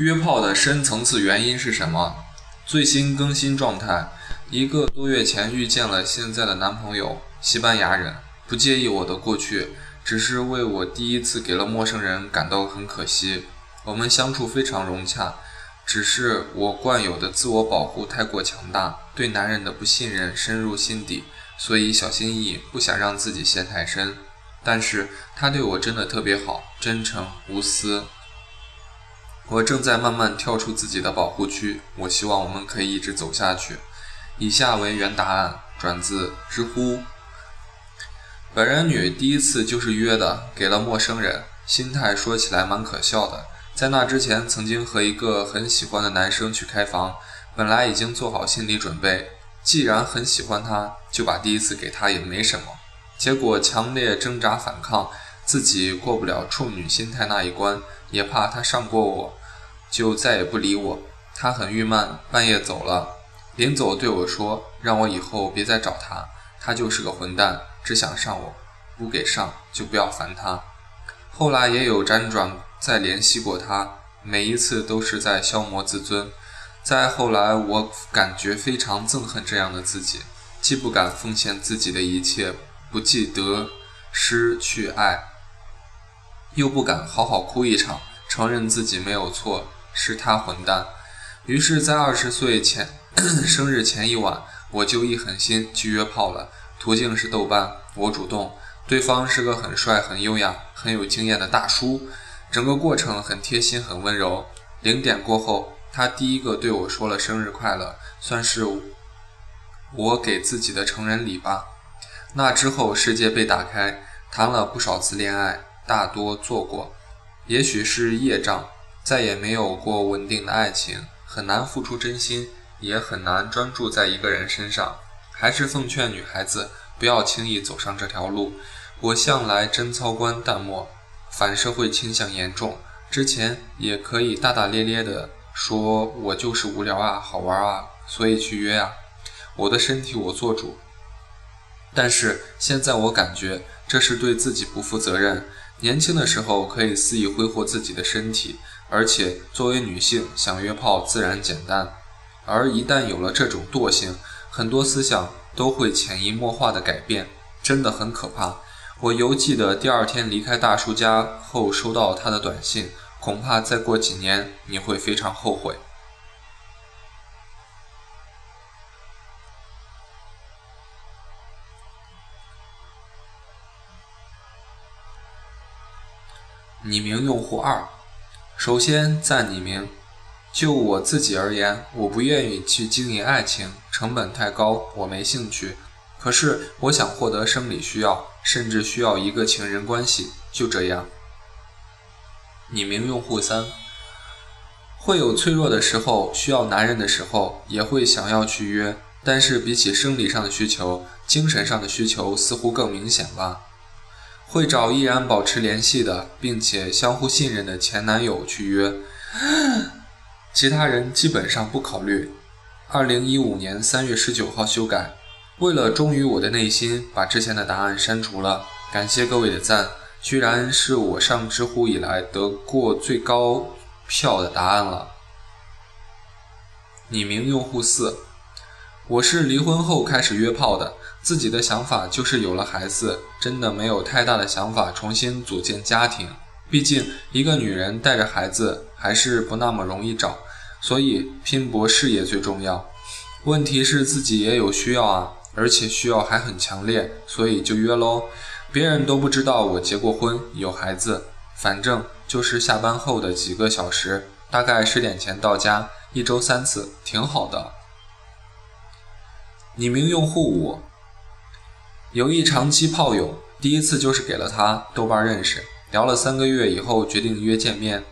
约炮的深层次原因是什么？最新更新状态：一个多月前遇见了现在的男朋友，西班牙人，不介意我的过去，只是为我第一次给了陌生人感到很可惜。我们相处非常融洽，只是我惯有的自我保护太过强大，对男人的不信任深入心底，所以小心翼翼，不想让自己陷太深。但是他对我真的特别好，真诚无私。我正在慢慢跳出自己的保护区，我希望我们可以一直走下去。以下为原答案，转自知乎。本人女第一次就是约的，给了陌生人，心态说起来蛮可笑的。在那之前，曾经和一个很喜欢的男生去开房，本来已经做好心理准备，既然很喜欢他，就把第一次给他也没什么。结果强烈挣扎反抗，自己过不了处女心态那一关，也怕他上过我。就再也不理我，他很郁闷，半夜走了。临走对我说：“让我以后别再找他，他就是个混蛋，只想上我，不给上就不要烦他。”后来也有辗转再联系过他，每一次都是在消磨自尊。再后来，我感觉非常憎恨这样的自己，既不敢奉献自己的一切，不计得失去爱，又不敢好好哭一场，承认自己没有错。是他混蛋，于是，在二十岁前 生日前一晚，我就一狠心去约炮了。途径是豆瓣，我主动，对方是个很帅、很优雅、很有经验的大叔，整个过程很贴心、很温柔。零点过后，他第一个对我说了生日快乐，算是我给自己的成人礼吧。那之后，世界被打开，谈了不少次恋爱，大多做过，也许是业障。再也没有过稳定的爱情，很难付出真心，也很难专注在一个人身上。还是奉劝女孩子不要轻易走上这条路。我向来贞操观淡漠，反社会倾向严重。之前也可以大大咧咧的说，我就是无聊啊，好玩啊，所以去约啊。我的身体我做主。但是现在我感觉这是对自己不负责任。年轻的时候可以肆意挥霍自己的身体。而且，作为女性，想约炮自然简单，而一旦有了这种惰性，很多思想都会潜移默化的改变，真的很可怕。我犹记得第二天离开大叔家后收到他的短信，恐怕再过几年你会非常后悔。匿名用户二。首先赞匿名。就我自己而言，我不愿意去经营爱情，成本太高，我没兴趣。可是我想获得生理需要，甚至需要一个情人关系，就这样。匿名用户三，会有脆弱的时候，需要男人的时候，也会想要去约，但是比起生理上的需求，精神上的需求似乎更明显吧。会找依然保持联系的，并且相互信任的前男友去约，其他人基本上不考虑。二零一五年三月十九号修改，为了忠于我的内心，把之前的答案删除了。感谢各位的赞，居然是我上知乎以来得过最高票的答案了。匿名用户四，我是离婚后开始约炮的。自己的想法就是有了孩子，真的没有太大的想法重新组建家庭。毕竟一个女人带着孩子还是不那么容易找，所以拼搏事业最重要。问题是自己也有需要啊，而且需要还很强烈，所以就约喽。别人都不知道我结过婚有孩子，反正就是下班后的几个小时，大概十点前到家，一周三次，挺好的。匿名用户五。有一长期炮友，第一次就是给了他豆瓣认识，聊了三个月以后决定约见面。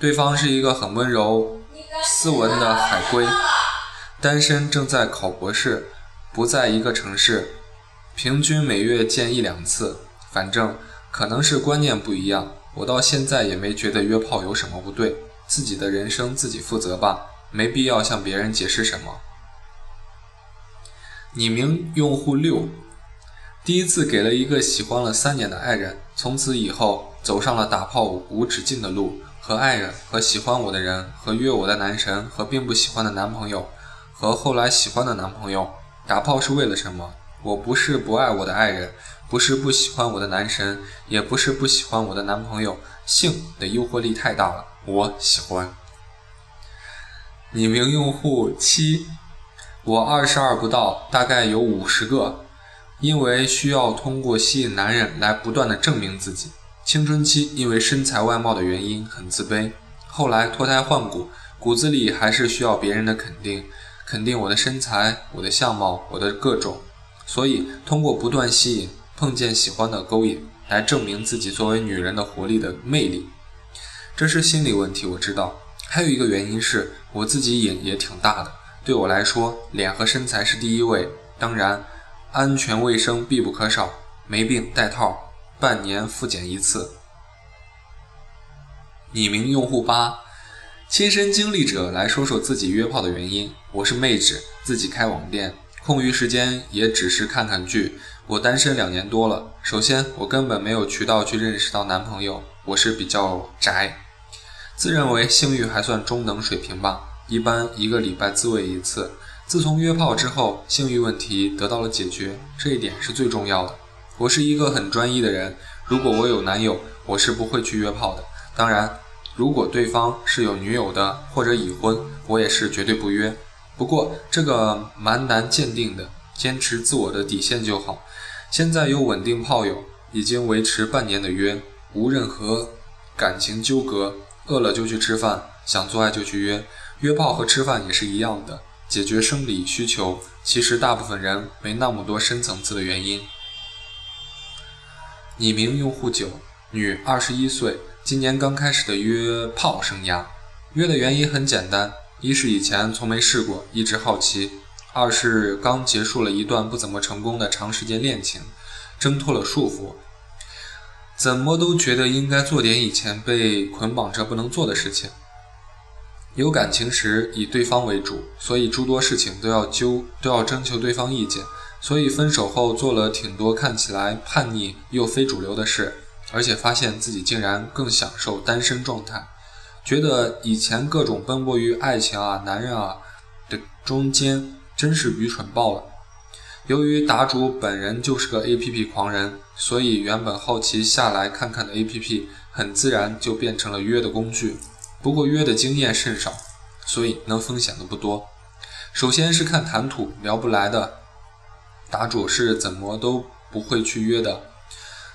对方是一个很温柔、斯文的海归，单身，正在考博士，不在一个城市，平均每月见一两次。反正可能是观念不一样，我到现在也没觉得约炮有什么不对，自己的人生自己负责吧，没必要向别人解释什么。匿名用户六。第一次给了一个喜欢了三年的爱人，从此以后走上了打炮无止境的路，和爱人、和喜欢我的人、和约我的男神、和并不喜欢的男朋友、和后来喜欢的男朋友。打炮是为了什么？我不是不爱我的爱人，不是不喜欢我的男神，也不是不喜欢我的男朋友。性的诱惑力太大了，我喜欢。匿名用户七，我二十二不到，大概有五十个，因为需要通过吸引男人来不断的证明自己。青春期因为身材外貌的原因很自卑，后来脱胎换骨，骨子里还是需要别人的肯定，肯定我的身材、我的相貌、我的各种，所以通过不断吸引、碰见喜欢的勾引，来证明自己作为女人的活力的魅力。这是心理问题，我知道。还有一个原因是我自己瘾也挺大的，对我来说，脸和身材是第一位，当然，安全卫生必不可少，没病带套。半年复检一次。匿名用户八，亲身经历者来说说自己约炮的原因。我是妹纸，自己开网店，空余时间也只是看看剧。我单身两年多了。首先，我根本没有渠道去认识到男朋友，我是比较宅，自认为性欲还算中等水平吧，一般一个礼拜自慰一次。自从约炮之后，性欲问题得到了解决，这一点是最重要的。我是一个很专一的人，如果我有男友，我是不会去约炮的。当然，如果对方是有女友的或者已婚，我也是绝对不约。不过这个蛮难鉴定的，坚持自我的底线就好。现在有稳定炮友，已经维持半年的约，无任何感情纠葛，饿了就去吃饭，想做爱就去约。约炮和吃饭也是一样的，解决生理需求。其实大部分人没那么多深层次的原因。匿名用户九，女，二十一岁，今年刚开始的约炮生涯。约的原因很简单：一是以前从没试过，一直好奇；二是刚结束了一段不怎么成功的长时间恋情，挣脱了束缚，怎么都觉得应该做点以前被捆绑着不能做的事情。有感情时以对方为主，所以诸多事情都要揪，都要征求对方意见。所以分手后做了挺多看起来叛逆又非主流的事，而且发现自己竟然更享受单身状态，觉得以前各种奔波于爱情啊、男人啊的中间真是愚蠢爆了。由于答主本人就是个 APP 狂人，所以原本好奇下来看看的 APP，很自然就变成了约的工具。不过约的经验甚少，所以能分享的不多。首先是看谈吐聊不来的。答主是怎么都不会去约的。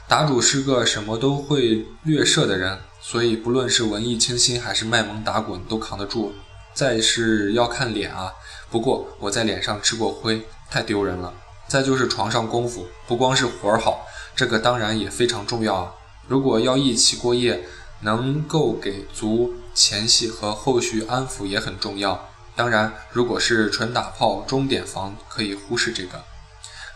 答主是个什么都会略射的人，所以不论是文艺清新还是卖萌打滚都扛得住。再是要看脸啊，不过我在脸上吃过灰，太丢人了。再就是床上功夫，不光是活儿好，这个当然也非常重要啊。如果要一起过夜，能够给足前戏和后续安抚也很重要。当然，如果是纯打炮钟点房，可以忽视这个。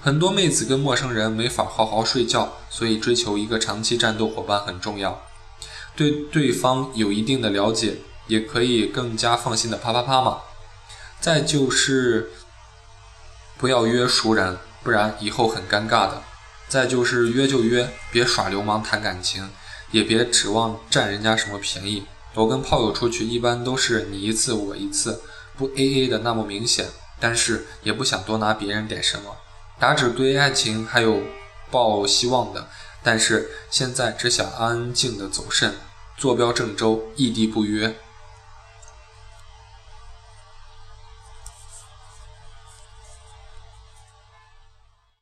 很多妹子跟陌生人没法好好睡觉，所以追求一个长期战斗伙伴很重要。对对方有一定的了解，也可以更加放心的啪啪啪嘛。再就是不要约熟人，不然以后很尴尬的。再就是约就约，别耍流氓谈感情，也别指望占人家什么便宜。我跟炮友出去一般都是你一次我一次，不 A A 的那么明显，但是也不想多拿别人点什么。打纸对爱情还有抱希望的，但是现在只想安静的走肾，坐标郑州，异地不约。